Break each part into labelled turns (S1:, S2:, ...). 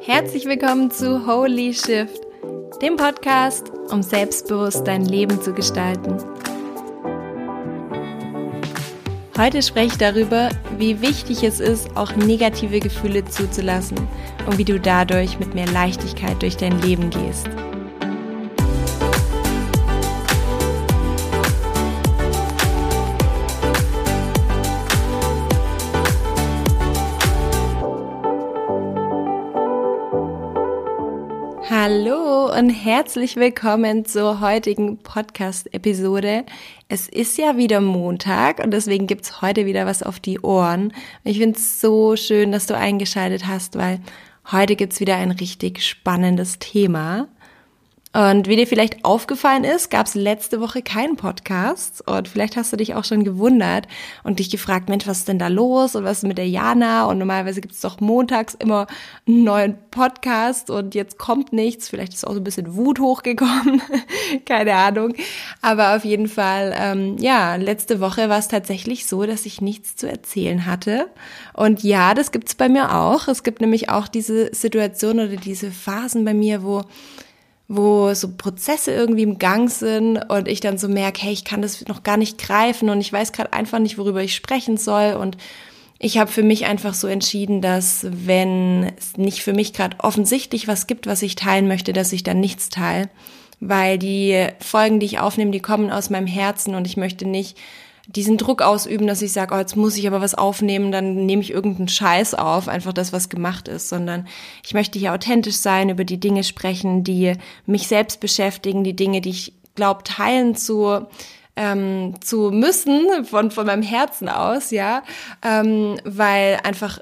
S1: Herzlich willkommen zu Holy Shift, dem Podcast, um selbstbewusst dein Leben zu gestalten. Heute spreche ich darüber, wie wichtig es ist, auch negative Gefühle zuzulassen und wie du dadurch mit mehr Leichtigkeit durch dein Leben gehst. Herzlich willkommen zur heutigen Podcast-Episode. Es ist ja wieder Montag und deswegen gibt's heute wieder was auf die Ohren. Ich finde es so schön, dass du eingeschaltet hast, weil heute gibt's wieder ein richtig spannendes Thema. Und wie dir vielleicht aufgefallen ist, gab es letzte Woche keinen Podcast. Und vielleicht hast du dich auch schon gewundert und dich gefragt, Mensch, was ist denn da los? Und was ist mit der Jana? Und normalerweise gibt es doch montags immer einen neuen Podcast und jetzt kommt nichts. Vielleicht ist auch so ein bisschen Wut hochgekommen. Keine Ahnung. Aber auf jeden Fall, ähm, ja, letzte Woche war es tatsächlich so, dass ich nichts zu erzählen hatte. Und ja, das gibt's bei mir auch. Es gibt nämlich auch diese Situation oder diese Phasen bei mir, wo wo so Prozesse irgendwie im Gang sind und ich dann so merke, hey, ich kann das noch gar nicht greifen und ich weiß gerade einfach nicht, worüber ich sprechen soll. Und ich habe für mich einfach so entschieden, dass wenn es nicht für mich gerade offensichtlich was gibt, was ich teilen möchte, dass ich dann nichts teile, weil die Folgen, die ich aufnehme, die kommen aus meinem Herzen und ich möchte nicht diesen Druck ausüben, dass ich sage, oh, jetzt muss ich aber was aufnehmen, dann nehme ich irgendeinen Scheiß auf, einfach das, was gemacht ist, sondern ich möchte hier authentisch sein, über die Dinge sprechen, die mich selbst beschäftigen, die Dinge, die ich glaube, teilen zu ähm, zu müssen von von meinem Herzen aus, ja, ähm, weil einfach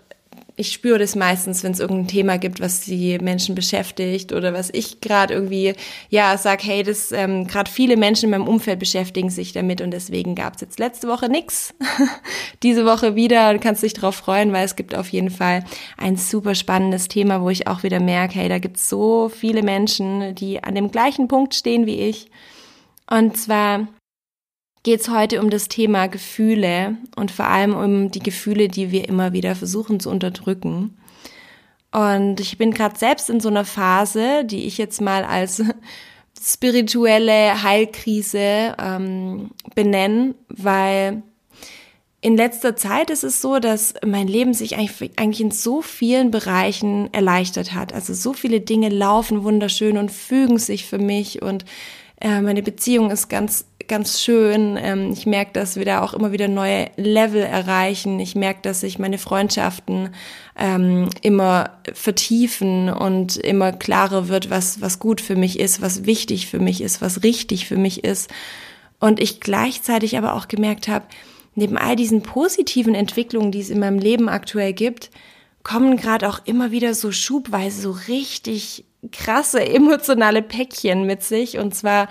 S1: ich spüre das meistens, wenn es irgendein Thema gibt, was die Menschen beschäftigt oder was ich gerade irgendwie, ja, sag, hey, das ähm, gerade viele Menschen in meinem Umfeld beschäftigen sich damit und deswegen gab es jetzt letzte Woche nix. Diese Woche wieder, du kannst dich drauf freuen, weil es gibt auf jeden Fall ein super spannendes Thema, wo ich auch wieder merke, hey, da gibt es so viele Menschen, die an dem gleichen Punkt stehen wie ich. Und zwar geht es heute um das Thema Gefühle und vor allem um die Gefühle, die wir immer wieder versuchen zu unterdrücken. Und ich bin gerade selbst in so einer Phase, die ich jetzt mal als spirituelle Heilkrise ähm, benennen, weil in letzter Zeit ist es so, dass mein Leben sich eigentlich, in so vielen Bereichen erleichtert hat. Also so viele Dinge laufen wunderschön und fügen sich für mich und äh, meine Beziehung ist ganz ganz schön. Ähm, ich merke, dass wir da auch immer wieder neue Level erreichen. Ich merke, dass sich meine Freundschaften ähm, immer vertiefen und immer klarer wird, was, was gut für mich ist, was wichtig für mich ist, was richtig für mich ist. Und ich gleichzeitig aber auch gemerkt habe, neben all diesen positiven Entwicklungen, die es in meinem Leben aktuell gibt, kommen gerade auch immer wieder so schubweise so richtig krasse emotionale Päckchen mit sich. Und zwar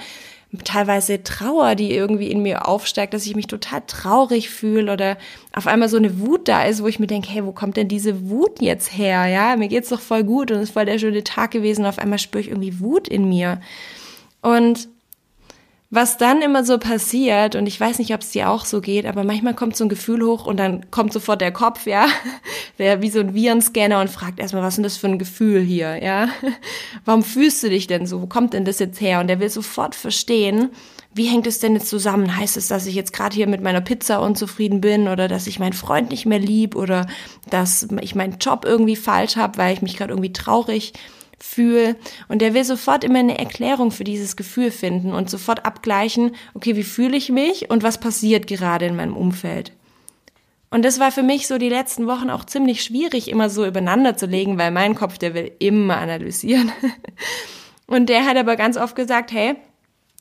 S1: teilweise Trauer, die irgendwie in mir aufsteigt, dass ich mich total traurig fühle oder auf einmal so eine Wut da ist, wo ich mir denke, hey, wo kommt denn diese Wut jetzt her? Ja, mir geht's doch voll gut und es ist voll der schöne Tag gewesen auf einmal spüre ich irgendwie Wut in mir. Und was dann immer so passiert, und ich weiß nicht, ob es dir auch so geht, aber manchmal kommt so ein Gefühl hoch und dann kommt sofort der Kopf, ja, der wie so ein Virenscanner und fragt erstmal, was ist denn das für ein Gefühl hier, ja? Warum fühlst du dich denn so? Wo kommt denn das jetzt her? Und der will sofort verstehen, wie hängt es denn jetzt zusammen? Heißt es, dass ich jetzt gerade hier mit meiner Pizza unzufrieden bin oder dass ich meinen Freund nicht mehr lieb oder dass ich meinen Job irgendwie falsch habe, weil ich mich gerade irgendwie traurig fühle. Und der will sofort immer eine Erklärung für dieses Gefühl finden und sofort abgleichen, okay, wie fühle ich mich und was passiert gerade in meinem Umfeld. Und das war für mich so die letzten Wochen auch ziemlich schwierig, immer so übereinander zu legen, weil mein Kopf, der will immer analysieren. Und der hat aber ganz oft gesagt, hey,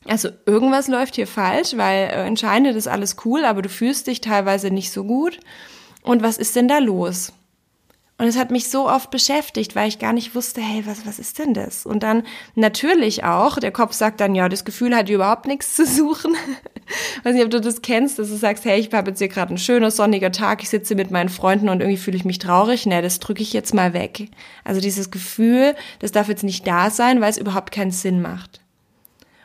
S1: also irgendwas läuft hier falsch, weil äh, anscheinend ist alles cool, aber du fühlst dich teilweise nicht so gut. Und was ist denn da los? Und es hat mich so oft beschäftigt, weil ich gar nicht wusste, hey, was, was ist denn das? Und dann natürlich auch, der Kopf sagt dann, ja, das Gefühl hat überhaupt nichts zu suchen. Weiß nicht, ob du das kennst, dass du sagst, hey, ich habe jetzt hier gerade einen schönen sonniger Tag, ich sitze mit meinen Freunden und irgendwie fühle ich mich traurig. Nee, das drücke ich jetzt mal weg. Also dieses Gefühl, das darf jetzt nicht da sein, weil es überhaupt keinen Sinn macht.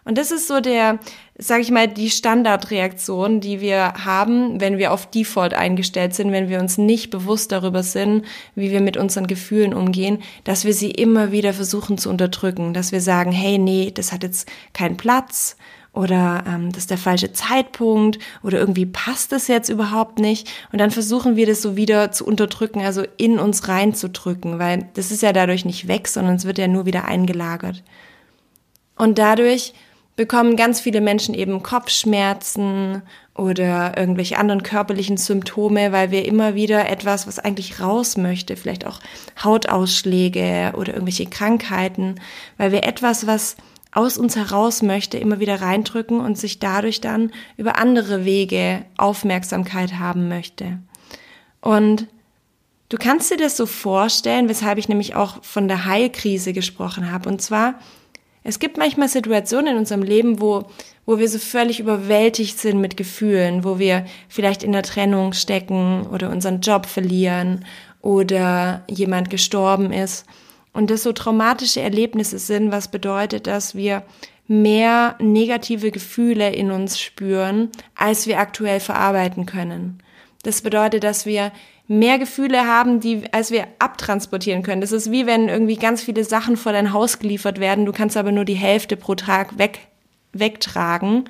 S1: Und das ist so der, sag ich mal, die Standardreaktion, die wir haben, wenn wir auf Default eingestellt sind, wenn wir uns nicht bewusst darüber sind, wie wir mit unseren Gefühlen umgehen, dass wir sie immer wieder versuchen zu unterdrücken, dass wir sagen, hey, nee, das hat jetzt keinen Platz oder ähm, das ist der falsche Zeitpunkt oder irgendwie passt das jetzt überhaupt nicht. Und dann versuchen wir das so wieder zu unterdrücken, also in uns reinzudrücken, weil das ist ja dadurch nicht weg, sondern es wird ja nur wieder eingelagert. Und dadurch bekommen ganz viele Menschen eben Kopfschmerzen oder irgendwelche anderen körperlichen Symptome, weil wir immer wieder etwas, was eigentlich raus möchte, vielleicht auch Hautausschläge oder irgendwelche Krankheiten, weil wir etwas, was aus uns heraus möchte, immer wieder reindrücken und sich dadurch dann über andere Wege Aufmerksamkeit haben möchte. Und du kannst dir das so vorstellen, weshalb ich nämlich auch von der Heilkrise gesprochen habe. Und zwar, es gibt manchmal Situationen in unserem Leben, wo, wo wir so völlig überwältigt sind mit Gefühlen, wo wir vielleicht in der Trennung stecken oder unseren Job verlieren oder jemand gestorben ist und das so traumatische Erlebnisse sind, was bedeutet, dass wir mehr negative Gefühle in uns spüren, als wir aktuell verarbeiten können. Das bedeutet, dass wir mehr Gefühle haben, die, als wir abtransportieren können. Das ist wie wenn irgendwie ganz viele Sachen vor dein Haus geliefert werden. Du kannst aber nur die Hälfte pro Tag weg, wegtragen.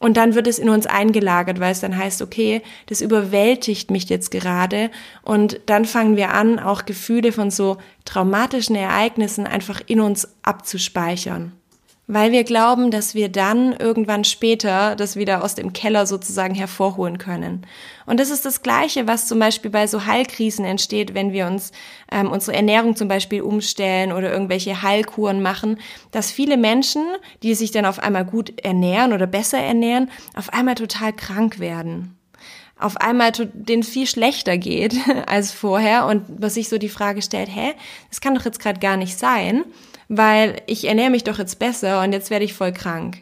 S1: Und dann wird es in uns eingelagert, weil es dann heißt, okay, das überwältigt mich jetzt gerade. Und dann fangen wir an, auch Gefühle von so traumatischen Ereignissen einfach in uns abzuspeichern weil wir glauben, dass wir dann irgendwann später das wieder aus dem Keller sozusagen hervorholen können. Und das ist das Gleiche, was zum Beispiel bei so Heilkrisen entsteht, wenn wir uns ähm, unsere Ernährung zum Beispiel umstellen oder irgendwelche Heilkuren machen, dass viele Menschen, die sich dann auf einmal gut ernähren oder besser ernähren, auf einmal total krank werden. Auf einmal denen viel schlechter geht als vorher. Und was sich so die Frage stellt, hä, das kann doch jetzt gerade gar nicht sein weil ich ernähre mich doch jetzt besser und jetzt werde ich voll krank.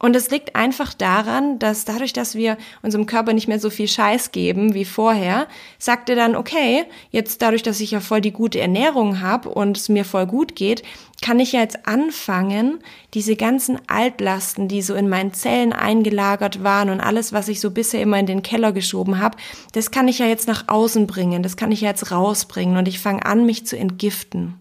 S1: Und es liegt einfach daran, dass dadurch, dass wir unserem Körper nicht mehr so viel Scheiß geben wie vorher, sagt er dann, okay, jetzt dadurch, dass ich ja voll die gute Ernährung habe und es mir voll gut geht, kann ich ja jetzt anfangen, diese ganzen Altlasten, die so in meinen Zellen eingelagert waren und alles, was ich so bisher immer in den Keller geschoben habe, das kann ich ja jetzt nach außen bringen, das kann ich ja jetzt rausbringen und ich fange an, mich zu entgiften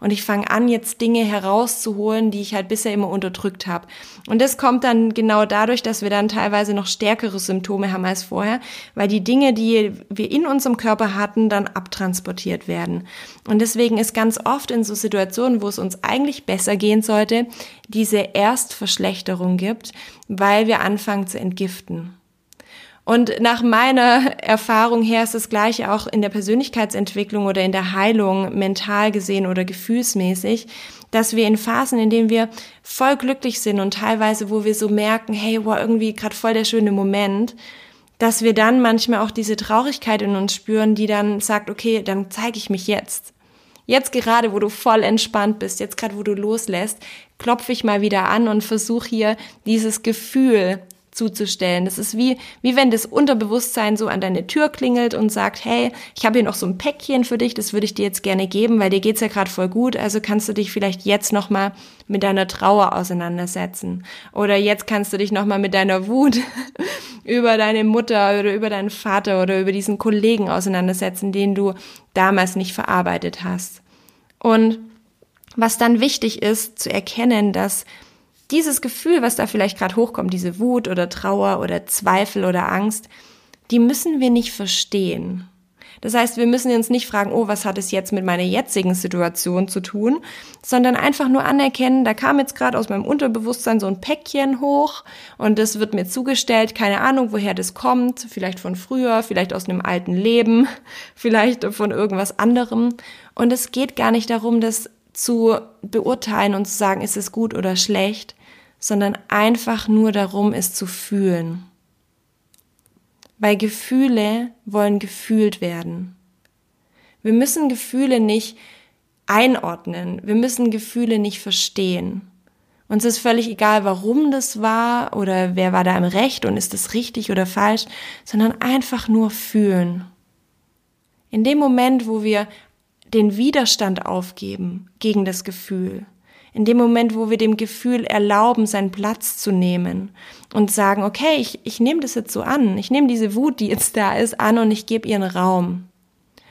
S1: und ich fange an, jetzt Dinge herauszuholen, die ich halt bisher immer unterdrückt habe. Und das kommt dann genau dadurch, dass wir dann teilweise noch stärkere Symptome haben als vorher, weil die Dinge, die wir in unserem Körper hatten, dann abtransportiert werden. Und deswegen ist ganz oft in so Situationen, wo es uns eigentlich besser gehen sollte, diese Erstverschlechterung gibt, weil wir anfangen zu entgiften. Und nach meiner Erfahrung her ist das gleiche auch in der Persönlichkeitsentwicklung oder in der Heilung mental gesehen oder gefühlsmäßig, dass wir in Phasen, in denen wir voll glücklich sind und teilweise, wo wir so merken, hey, wow, irgendwie gerade voll der schöne Moment, dass wir dann manchmal auch diese Traurigkeit in uns spüren, die dann sagt, okay, dann zeige ich mich jetzt. Jetzt gerade, wo du voll entspannt bist, jetzt gerade, wo du loslässt, klopfe ich mal wieder an und versuche hier dieses Gefühl zuzustellen. Das ist wie, wie wenn das Unterbewusstsein so an deine Tür klingelt und sagt, hey, ich habe hier noch so ein Päckchen für dich, das würde ich dir jetzt gerne geben, weil dir geht's ja gerade voll gut, also kannst du dich vielleicht jetzt nochmal mit deiner Trauer auseinandersetzen. Oder jetzt kannst du dich nochmal mit deiner Wut über deine Mutter oder über deinen Vater oder über diesen Kollegen auseinandersetzen, den du damals nicht verarbeitet hast. Und was dann wichtig ist, zu erkennen, dass dieses Gefühl, was da vielleicht gerade hochkommt, diese Wut oder Trauer oder Zweifel oder Angst, die müssen wir nicht verstehen. Das heißt, wir müssen uns nicht fragen, oh, was hat es jetzt mit meiner jetzigen Situation zu tun, sondern einfach nur anerkennen, da kam jetzt gerade aus meinem Unterbewusstsein so ein Päckchen hoch und das wird mir zugestellt, keine Ahnung, woher das kommt, vielleicht von früher, vielleicht aus einem alten Leben, vielleicht von irgendwas anderem. Und es geht gar nicht darum, das zu beurteilen und zu sagen, ist es gut oder schlecht, sondern einfach nur darum, es zu fühlen. Weil Gefühle wollen gefühlt werden. Wir müssen Gefühle nicht einordnen, wir müssen Gefühle nicht verstehen. Uns ist völlig egal, warum das war oder wer war da im Recht und ist das richtig oder falsch, sondern einfach nur fühlen. In dem Moment, wo wir den Widerstand aufgeben gegen das Gefühl, In dem Moment, wo wir dem Gefühl erlauben, seinen Platz zu nehmen und sagen, okay, ich, ich nehme das jetzt so an, ich nehme diese Wut, die jetzt da ist, an und ich gebe ihren Raum.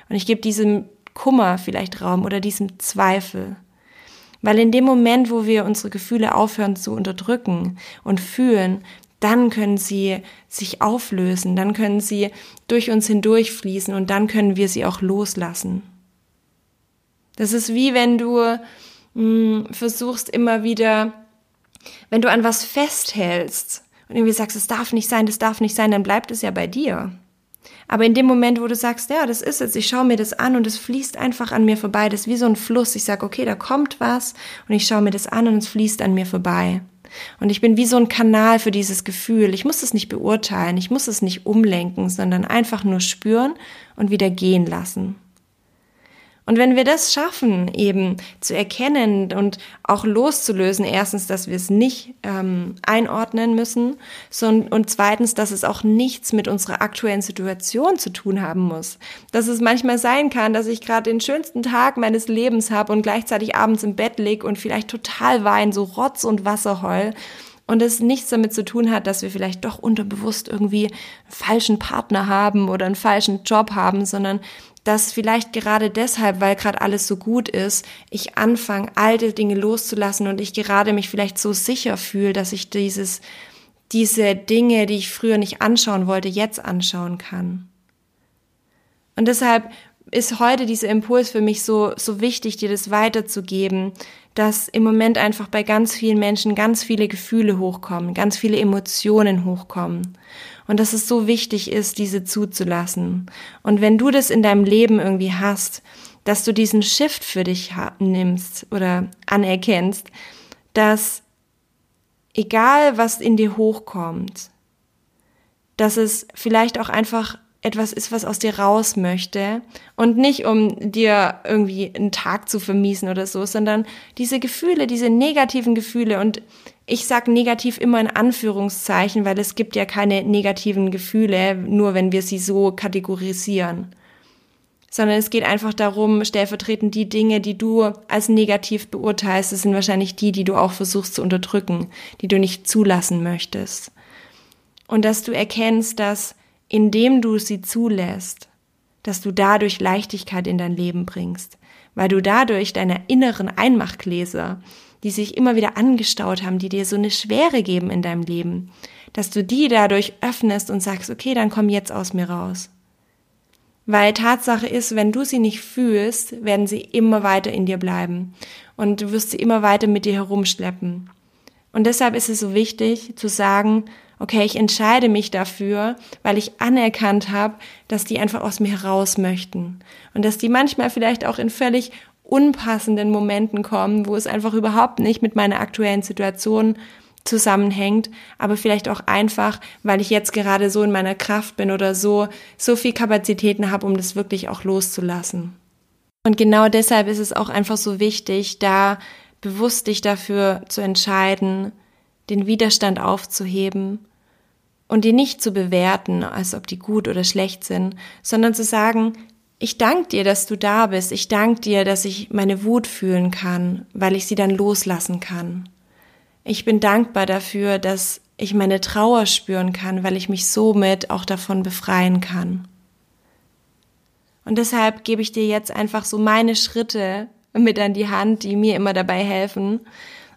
S1: Und ich gebe diesem Kummer vielleicht Raum oder diesem Zweifel. Weil in dem Moment, wo wir unsere Gefühle aufhören zu unterdrücken und fühlen, dann können sie sich auflösen, dann können sie durch uns hindurchfließen und dann können wir sie auch loslassen. Das ist wie wenn du mh, hm, versuchst immer wieder, wenn du an was festhältst und irgendwie sagst, es darf nicht sein, das darf nicht sein, dann bleibt es ja bei dir. Aber in dem Moment, wo du sagst, ja, das ist jetzt, ich schaue mir das an und es fließt einfach an mir vorbei, das ist wie so ein Fluss. Ich sage, okay, da kommt was und ich schaue mir das an und es fließt an mir vorbei. Und ich bin wie so ein Kanal für dieses Gefühl. Ich muss es nicht beurteilen, ich muss es nicht umlenken, sondern einfach nur spüren und wieder gehen lassen. Und wenn wir das schaffen, eben zu erkennen und auch loszulösen, erstens, dass wir es nicht ähm, einordnen müssen, sondern, und zweitens, dass es auch nichts mit unserer aktuellen Situation zu tun haben muss. Dass es manchmal sein kann, dass ich gerade den schönsten Tag meines Lebens habe und gleichzeitig abends im Bett lieg und vielleicht total wein, so Rotz und Wasser heul und es nichts damit zu tun hat, dass wir vielleicht doch unterbewusst irgendwie einen falschen Partner haben oder einen falschen Job haben, sondern dass vielleicht gerade deshalb, weil gerade alles so gut ist, ich anfange, alte Dinge loszulassen und ich gerade mich vielleicht so sicher fühle, dass ich dieses, diese Dinge, die ich früher nicht anschauen wollte, jetzt anschauen kann. Und deshalb ist heute dieser Impuls für mich so, so wichtig, dir das weiterzugeben, dass im Moment einfach bei ganz vielen Menschen ganz viele Gefühle hochkommen, ganz viele Emotionen hochkommen und dass es so wichtig ist, diese zuzulassen. Und wenn du das in deinem Leben irgendwie hast, dass du diesen Shift für dich nimmst oder anerkennst, dass egal was in dir hochkommt, dass es vielleicht auch einfach etwas ist, was aus dir raus möchte und nicht um dir irgendwie einen Tag zu vermiesen oder so, sondern diese Gefühle, diese negativen Gefühle und ich sag negativ immer in Anführungszeichen, weil es gibt ja keine negativen Gefühle, nur wenn wir sie so kategorisieren. Sondern es geht einfach darum, stellvertretend die Dinge, die du als negativ beurteilst, das sind wahrscheinlich die, die du auch versuchst zu unterdrücken, die du nicht zulassen möchtest. Und dass du erkennst, dass indem du sie zulässt, dass du dadurch Leichtigkeit in dein Leben bringst, weil du dadurch deine inneren Einmachgläser, die sich immer wieder angestaut haben, die dir so eine Schwere geben in deinem Leben, dass du die dadurch öffnest und sagst, okay, dann komm jetzt aus mir raus. Weil Tatsache ist, wenn du sie nicht fühlst, werden sie immer weiter in dir bleiben und du wirst sie immer weiter mit dir herumschleppen. Und deshalb ist es so wichtig zu sagen, okay, ich entscheide mich dafür, weil ich anerkannt habe, dass die einfach aus mir heraus möchten und dass die manchmal vielleicht auch in völlig unpassenden Momenten kommen, wo es einfach überhaupt nicht mit meiner aktuellen Situation zusammenhängt, aber vielleicht auch einfach, weil ich jetzt gerade so in meiner Kraft bin oder so, so viel Kapazitäten habe, um das wirklich auch loszulassen. Und genau deshalb ist es auch einfach so wichtig, da bewusst dich dafür zu entscheiden, den Widerstand aufzuheben und die nicht zu bewerten, als ob die gut oder schlecht sind, sondern zu sagen, ich danke dir, dass du da bist. Ich danke dir, dass ich meine Wut fühlen kann, weil ich sie dann loslassen kann. Ich bin dankbar dafür, dass ich meine Trauer spüren kann, weil ich mich somit auch davon befreien kann. Und deshalb gebe ich dir jetzt einfach so meine Schritte mit an die Hand, die mir immer dabei helfen.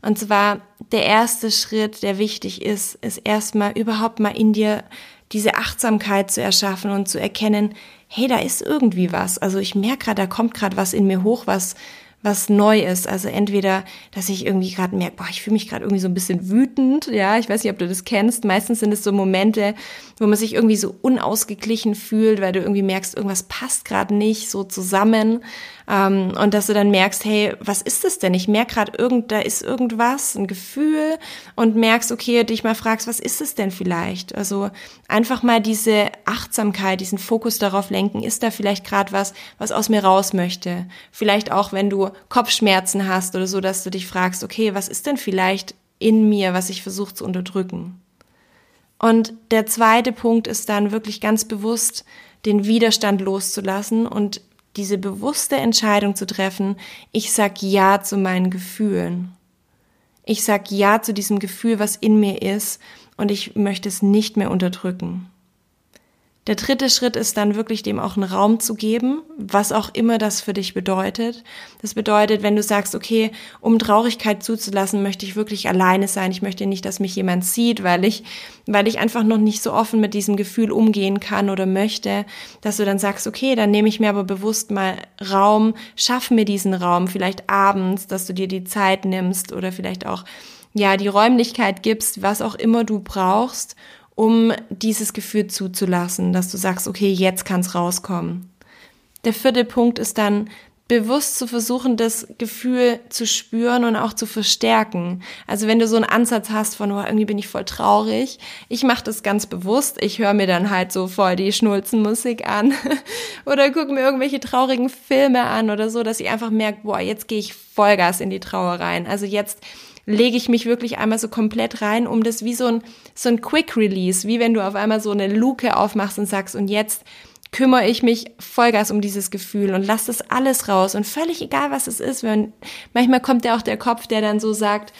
S1: Und zwar der erste Schritt, der wichtig ist, ist erstmal überhaupt mal in dir diese Achtsamkeit zu erschaffen und zu erkennen, hey, da ist irgendwie was. Also ich merke gerade, da kommt gerade was in mir hoch, was was neu ist. Also entweder, dass ich irgendwie gerade merke, boah, ich fühle mich gerade irgendwie so ein bisschen wütend. Ja, ich weiß nicht, ob du das kennst. Meistens sind es so Momente, wo man sich irgendwie so unausgeglichen fühlt, weil du irgendwie merkst, irgendwas passt gerade nicht so zusammen. Ähm, und dass du dann merkst, hey, was ist das denn? Ich merke gerade, irgend, da ist irgendwas, ein Gefühl und merkst, okay, dich mal fragst, was ist es denn vielleicht? Also einfach mal diese Achtsamkeit, diesen Fokus darauf lenken, ist da vielleicht gerade was, was aus mir raus möchte? Vielleicht auch, wenn du Kopfschmerzen hast oder so, dass du dich fragst, okay, was ist denn vielleicht in mir, was ich versuche zu unterdrücken? Und der zweite Punkt ist dann wirklich ganz bewusst den Widerstand loszulassen und diese bewusste Entscheidung zu treffen, ich sag Ja zu meinen Gefühlen. Ich sag Ja zu diesem Gefühl, was in mir ist und ich möchte es nicht mehr unterdrücken. Der dritte Schritt ist dann wirklich dem auch einen Raum zu geben, was auch immer das für dich bedeutet. Das bedeutet, wenn du sagst, okay, um Traurigkeit zuzulassen, möchte ich wirklich alleine sein. Ich möchte nicht, dass mich jemand sieht, weil ich, weil ich einfach noch nicht so offen mit diesem Gefühl umgehen kann oder möchte, dass du dann sagst, okay, dann nehme ich mir aber bewusst mal Raum, schaff mir diesen Raum, vielleicht abends, dass du dir die Zeit nimmst oder vielleicht auch ja, die Räumlichkeit gibst, was auch immer du brauchst, um dieses Gefühl zuzulassen, dass du sagst, okay, jetzt kann es rauskommen. Der vierte Punkt ist dann bewusst zu versuchen, das Gefühl zu spüren und auch zu verstärken. Also wenn du so einen Ansatz hast von, oh, irgendwie bin ich voll traurig, ich mache das ganz bewusst. Ich höre mir dann halt so voll die Schnulzenmusik an oder gucke mir irgendwelche traurigen Filme an oder so, dass ich einfach merke, boah, jetzt gehe ich Vollgas in die Trauer rein. Also jetzt lege ich mich wirklich einmal so komplett rein, um das wie so ein, so ein Quick Release, wie wenn du auf einmal so eine Luke aufmachst und sagst, und jetzt kümmere ich mich Vollgas um dieses Gefühl und lass das alles raus und völlig egal, was es ist. Wenn, manchmal kommt ja auch der Kopf, der dann so sagt,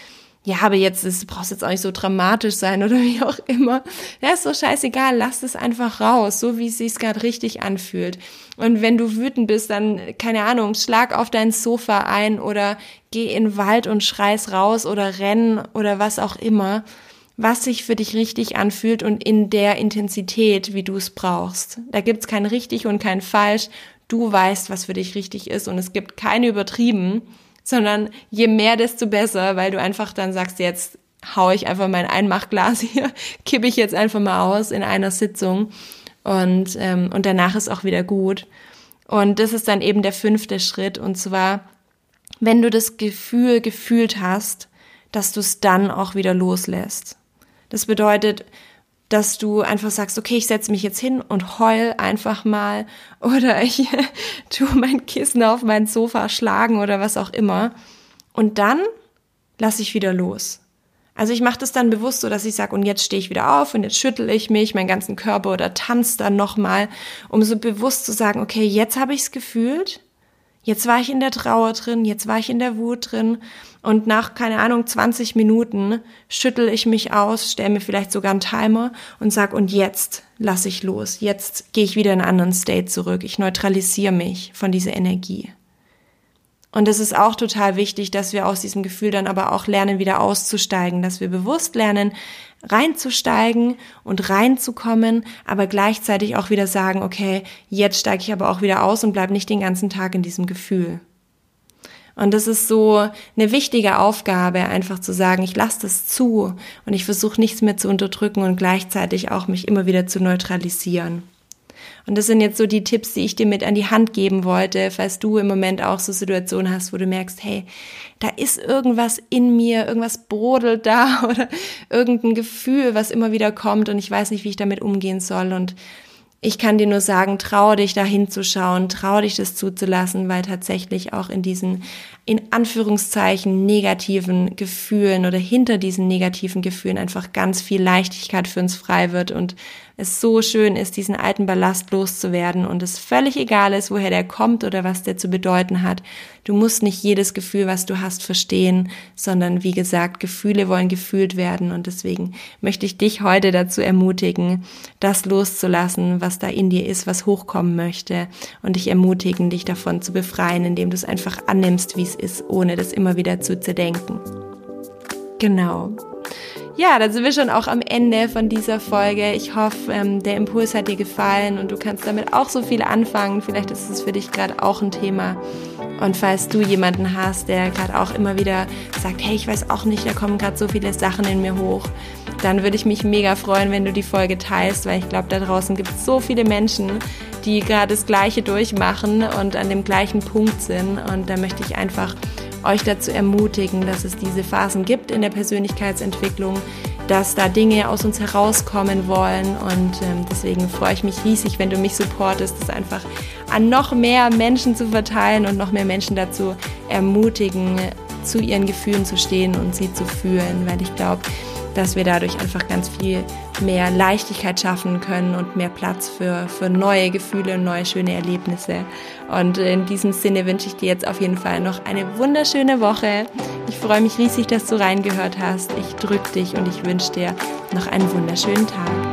S1: ja, aber jetzt ist, brauchst jetzt auch nicht so dramatisch sein oder wie auch immer. Ja, ist so scheißegal, lass es einfach raus, so wie es sich gerade richtig anfühlt. Und wenn du wütend bist, dann, keine Ahnung, schlag auf dein Sofa ein oder geh in den Wald und schreis raus oder renn oder was auch immer, was sich für dich richtig anfühlt und in der Intensität, wie du es brauchst. Da gibt's kein richtig und kein falsch. Du weißt, was für dich richtig ist und es gibt keine übertrieben sondern je mehr, desto besser, weil du einfach dann sagst, jetzt hau ich einfach mein Einmachglas hier, kippe ich jetzt einfach mal aus in einer Sitzung und, ähm, und danach ist auch wieder gut. Und das ist dann eben der fünfte Schritt und zwar, wenn du das Gefühl gefühlt hast, dass du es dann auch wieder loslässt. Das bedeutet, dass du einfach sagst, okay, ich setze mich jetzt hin und heul einfach mal oder ich tu mein Kissen auf mein Sofa schlagen oder was auch immer. Und dann lasse ich wieder los. Also ich mache das dann bewusst so, dass ich sage, und jetzt stehe ich wieder auf und jetzt schüttel ich mich, meinen ganzen Körper oder tanze dann nochmal, um so bewusst zu sagen, okay, jetzt habe ich es gefühlt, jetzt war ich in der Trauer drin, jetzt war ich in der Wut drin und nach, keine Ahnung, 20 Minuten schüttel ich mich aus, stelle mir vielleicht sogar einen Timer und sag, und jetzt lasse ich los. Jetzt gehe ich wieder in einen anderen State zurück. Ich neutralisiere mich von dieser Energie. Und es ist auch total wichtig, dass wir aus diesem Gefühl dann aber auch lernen, wieder auszusteigen, dass wir bewusst lernen, reinzusteigen und reinzukommen, aber gleichzeitig auch wieder sagen, okay, jetzt steige ich aber auch wieder aus und bleib nicht den ganzen Tag in diesem Gefühl. Und das ist so eine wichtige Aufgabe, einfach zu sagen, ich lasse das zu und ich versuche nichts mehr zu unterdrücken und gleichzeitig auch mich immer wieder zu neutralisieren. Und das sind jetzt so die Tipps, die ich dir mit an die Hand geben wollte, falls du im Moment auch so Situationen hast, wo du merkst, hey, da ist irgendwas in mir, irgendwas brodelt da oder irgendein Gefühl, was immer wieder kommt und ich weiß nicht, wie ich damit umgehen soll. Und ich kann dir nur sagen, trau dich da hinzuschauen, trau dich das zuzulassen, weil tatsächlich auch in diesen, in Anführungszeichen, negativen Gefühlen oder hinter diesen negativen Gefühlen einfach ganz viel Leichtigkeit für uns frei wird und es so schön ist, diesen alten Ballast loszuwerden und es völlig egal ist, woher der kommt oder was der zu bedeuten hat. Du musst nicht jedes Gefühl, was du hast, verstehen, sondern wie gesagt, Gefühle wollen gefühlt werden und deswegen möchte ich dich heute dazu ermutigen, das loszulassen, was da in dir ist, was hochkommen möchte und dich ermutigen, dich davon zu befreien, indem du es einfach annimmst, wie es ist, ohne das immer wieder zu zerdenken. Genau. Ja, da sind wir schon auch am Ende von dieser Folge. Ich hoffe, ähm, der Impuls hat dir gefallen und du kannst damit auch so viel anfangen. Vielleicht ist es für dich gerade auch ein Thema. Und falls du jemanden hast, der gerade auch immer wieder sagt, hey, ich weiß auch nicht, da kommen gerade so viele Sachen in mir hoch, dann würde ich mich mega freuen, wenn du die Folge teilst, weil ich glaube, da draußen gibt es so viele Menschen, die gerade das Gleiche durchmachen und an dem gleichen Punkt sind. Und da möchte ich einfach euch dazu ermutigen, dass es diese Phasen gibt in der Persönlichkeitsentwicklung, dass da Dinge aus uns herauskommen wollen. Und ähm, deswegen freue ich mich riesig, wenn du mich supportest, das einfach an noch mehr Menschen zu verteilen und noch mehr Menschen dazu ermutigen, zu ihren Gefühlen zu stehen und sie zu fühlen, weil ich glaube, dass wir dadurch einfach ganz viel mehr Leichtigkeit schaffen können und mehr Platz für, für neue Gefühle und neue schöne Erlebnisse. Und in diesem Sinne wünsche ich dir jetzt auf jeden Fall noch eine wunderschöne Woche. Ich freue mich riesig, dass du reingehört hast. Ich drücke dich und ich wünsche dir noch einen wunderschönen Tag.